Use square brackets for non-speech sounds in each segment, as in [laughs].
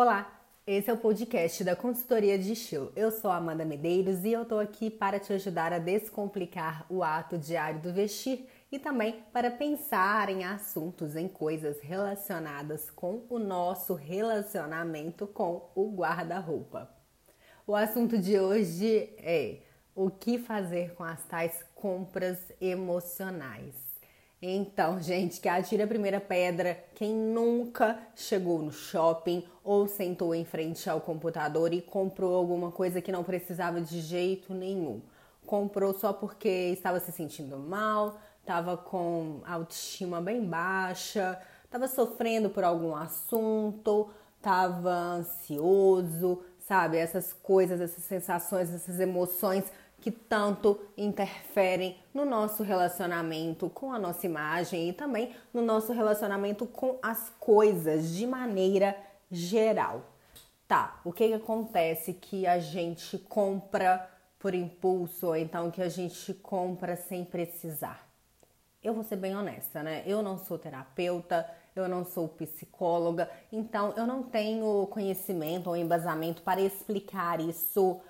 Olá, esse é o podcast da consultoria de estilo. Eu sou Amanda Medeiros e eu tô aqui para te ajudar a descomplicar o ato diário do vestir e também para pensar em assuntos, em coisas relacionadas com o nosso relacionamento com o guarda-roupa. O assunto de hoje é o que fazer com as tais compras emocionais. Então, gente, que atire a primeira pedra quem nunca chegou no shopping ou sentou em frente ao computador e comprou alguma coisa que não precisava de jeito nenhum. Comprou só porque estava se sentindo mal, estava com autoestima bem baixa, estava sofrendo por algum assunto, estava ansioso, sabe? Essas coisas, essas sensações, essas emoções que tanto interferem no nosso relacionamento com a nossa imagem e também no nosso relacionamento com as coisas de maneira geral. Tá, o que, que acontece que a gente compra por impulso ou então que a gente compra sem precisar? Eu vou ser bem honesta, né? Eu não sou terapeuta, eu não sou psicóloga, então eu não tenho conhecimento ou embasamento para explicar isso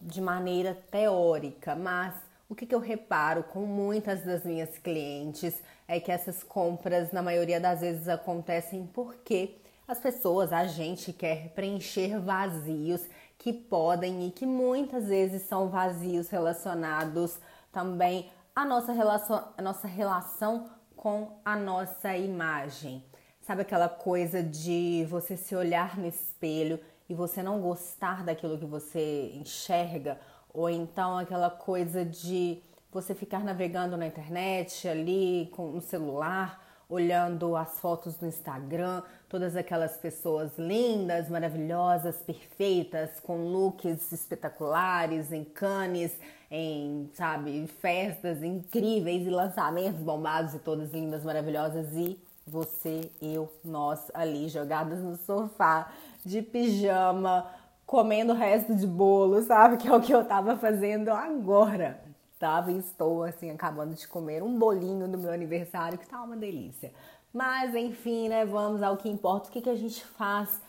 de maneira teórica, mas o que, que, eu reparo com muitas das minhas clientes é que essas compras, na maioria das vezes, acontecem porque as pessoas, a gente quer preencher vazios que podem e que muitas vezes são vazios relacionados também à nossa relação, à nossa relação com a nossa imagem. Sabe aquela coisa de você se olhar no espelho e você não gostar daquilo que você enxerga, ou então aquela coisa de você ficar navegando na internet ali com o celular, olhando as fotos do Instagram, todas aquelas pessoas lindas, maravilhosas, perfeitas, com looks espetaculares, em canes, em, sabe, festas incríveis e lançamentos bombados e todas lindas, maravilhosas e você, eu, nós ali jogadas no sofá, de pijama, comendo o resto de bolo, sabe? Que é o que eu tava fazendo agora. Tava e estou, assim, acabando de comer um bolinho do meu aniversário, que tá uma delícia. Mas, enfim, né? Vamos ao que importa. O que, que a gente faz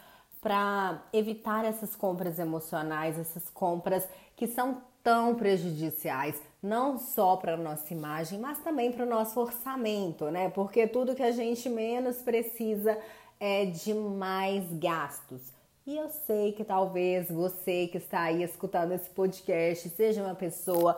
para evitar essas compras emocionais, essas compras que são tão prejudiciais, não só para a nossa imagem, mas também para o nosso orçamento, né? Porque tudo que a gente menos precisa é de mais gastos. E eu sei que talvez você que está aí escutando esse podcast seja uma pessoa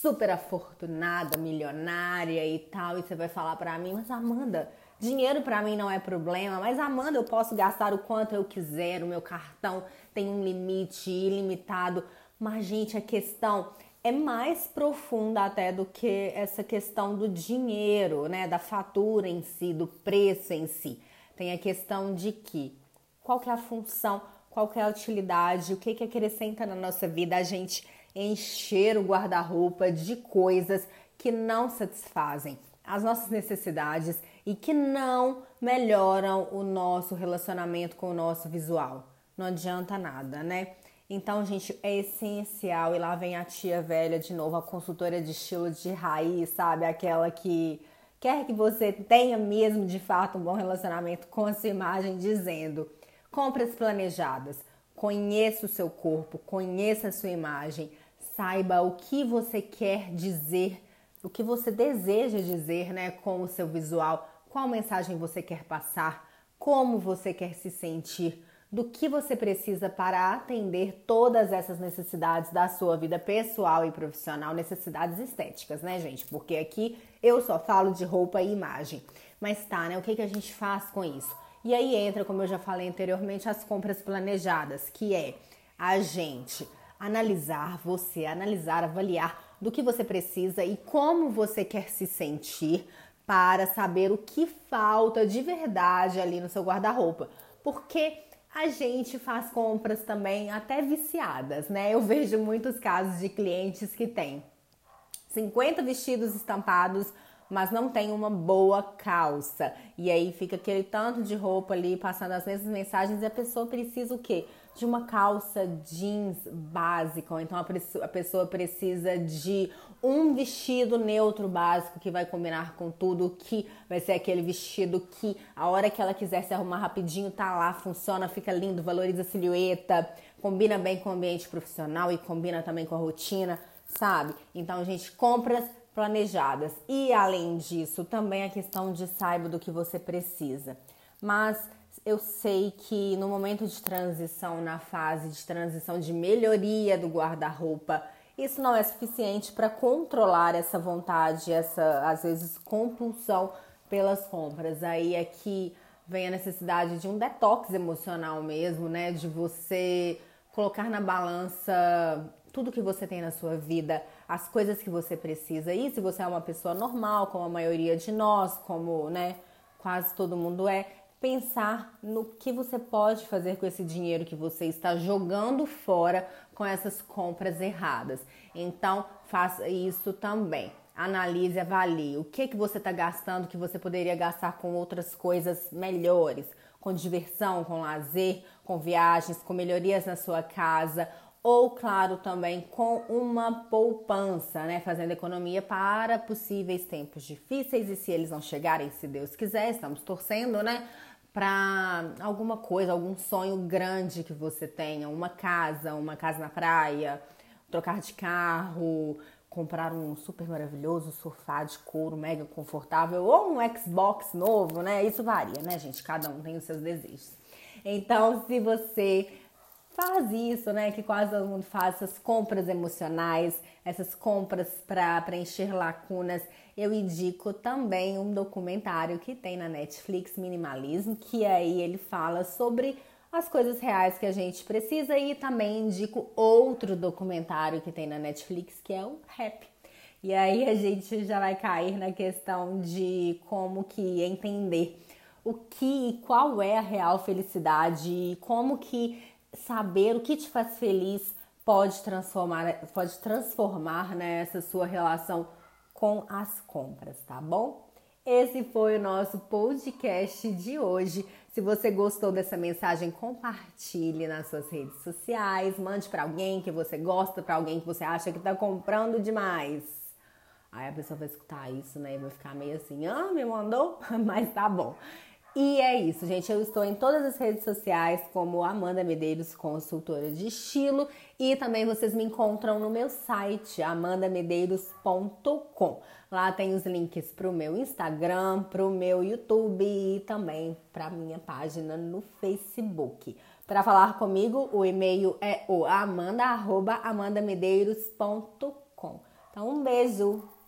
super afortunada, milionária e tal, e você vai falar para mim, mas Amanda, dinheiro para mim não é problema, mas Amanda, eu posso gastar o quanto eu quiser, o meu cartão tem um limite ilimitado. Mas gente, a questão é mais profunda até do que essa questão do dinheiro, né, da fatura em si, do preço em si. Tem a questão de que qual que é a função, qual que é a utilidade, o que que acrescenta na nossa vida a gente encher o guarda-roupa de coisas que não satisfazem as nossas necessidades e que não melhoram o nosso relacionamento com o nosso visual. Não adianta nada, né? Então, gente, é essencial. E lá vem a tia velha de novo, a consultora de estilo de raiz, sabe? Aquela que quer que você tenha mesmo de fato um bom relacionamento com a sua imagem, dizendo: compras planejadas, conheça o seu corpo, conheça a sua imagem, saiba o que você quer dizer, o que você deseja dizer, né, com o seu visual, qual mensagem você quer passar, como você quer se sentir do que você precisa para atender todas essas necessidades da sua vida pessoal e profissional, necessidades estéticas, né, gente? Porque aqui eu só falo de roupa e imagem. Mas tá, né? O que, que a gente faz com isso? E aí entra, como eu já falei anteriormente, as compras planejadas, que é a gente analisar você, analisar, avaliar do que você precisa e como você quer se sentir para saber o que falta de verdade ali no seu guarda-roupa. Porque a gente faz compras também até viciadas, né? Eu vejo muitos casos de clientes que têm 50 vestidos estampados, mas não tem uma boa calça. E aí fica aquele tanto de roupa ali passando as mesmas mensagens e a pessoa precisa o quê? De uma calça jeans básica, ou então a pessoa precisa de um vestido neutro básico que vai combinar com tudo, que vai ser aquele vestido que a hora que ela quiser se arrumar rapidinho tá lá, funciona, fica lindo, valoriza a silhueta, combina bem com o ambiente profissional e combina também com a rotina, sabe? Então, gente, compras planejadas. E além disso, também a questão de saiba do que você precisa. Mas eu sei que no momento de transição, na fase de transição de melhoria do guarda-roupa, isso não é suficiente para controlar essa vontade, essa às vezes compulsão pelas compras. Aí é que vem a necessidade de um detox emocional mesmo, né? De você colocar na balança tudo que você tem na sua vida, as coisas que você precisa. E se você é uma pessoa normal, como a maioria de nós, como, né, quase todo mundo é, pensar no que você pode fazer com esse dinheiro que você está jogando fora com essas compras erradas. Então, faça isso também. Analise, avalie o que que você está gastando que você poderia gastar com outras coisas melhores, com diversão, com lazer, com viagens, com melhorias na sua casa ou, claro, também com uma poupança, né? Fazendo economia para possíveis tempos difíceis e se eles não chegarem, se Deus quiser, estamos torcendo, né? Para alguma coisa, algum sonho grande que você tenha, uma casa, uma casa na praia, trocar de carro, comprar um super maravilhoso sofá de couro mega confortável ou um Xbox novo, né? Isso varia, né, gente? Cada um tem os seus desejos. Então, se você faz isso, né? Que quase todo mundo faz essas compras emocionais, essas compras para preencher lacunas. Eu indico também um documentário que tem na Netflix, Minimalismo, que aí ele fala sobre as coisas reais que a gente precisa e também indico outro documentário que tem na Netflix, que é o Rap. E aí a gente já vai cair na questão de como que entender o que e qual é a real felicidade e como que saber o que te faz feliz pode transformar, pode transformar né, essa sua relação com as compras, tá bom? Esse foi o nosso podcast de hoje. Se você gostou dessa mensagem, compartilhe nas suas redes sociais, mande para alguém que você gosta, para alguém que você acha que está comprando demais. Aí a pessoa vai escutar isso, né? E vai ficar meio assim, ah, me mandou? [laughs] Mas tá bom. E é isso, gente. Eu estou em todas as redes sociais como Amanda Medeiros, consultora de estilo, e também vocês me encontram no meu site amandamedeiros.com. Lá tem os links para o meu Instagram, para o meu YouTube e também para minha página no Facebook. Para falar comigo, o e-mail é o amanda@amandamedeiros.com. Então um beijo.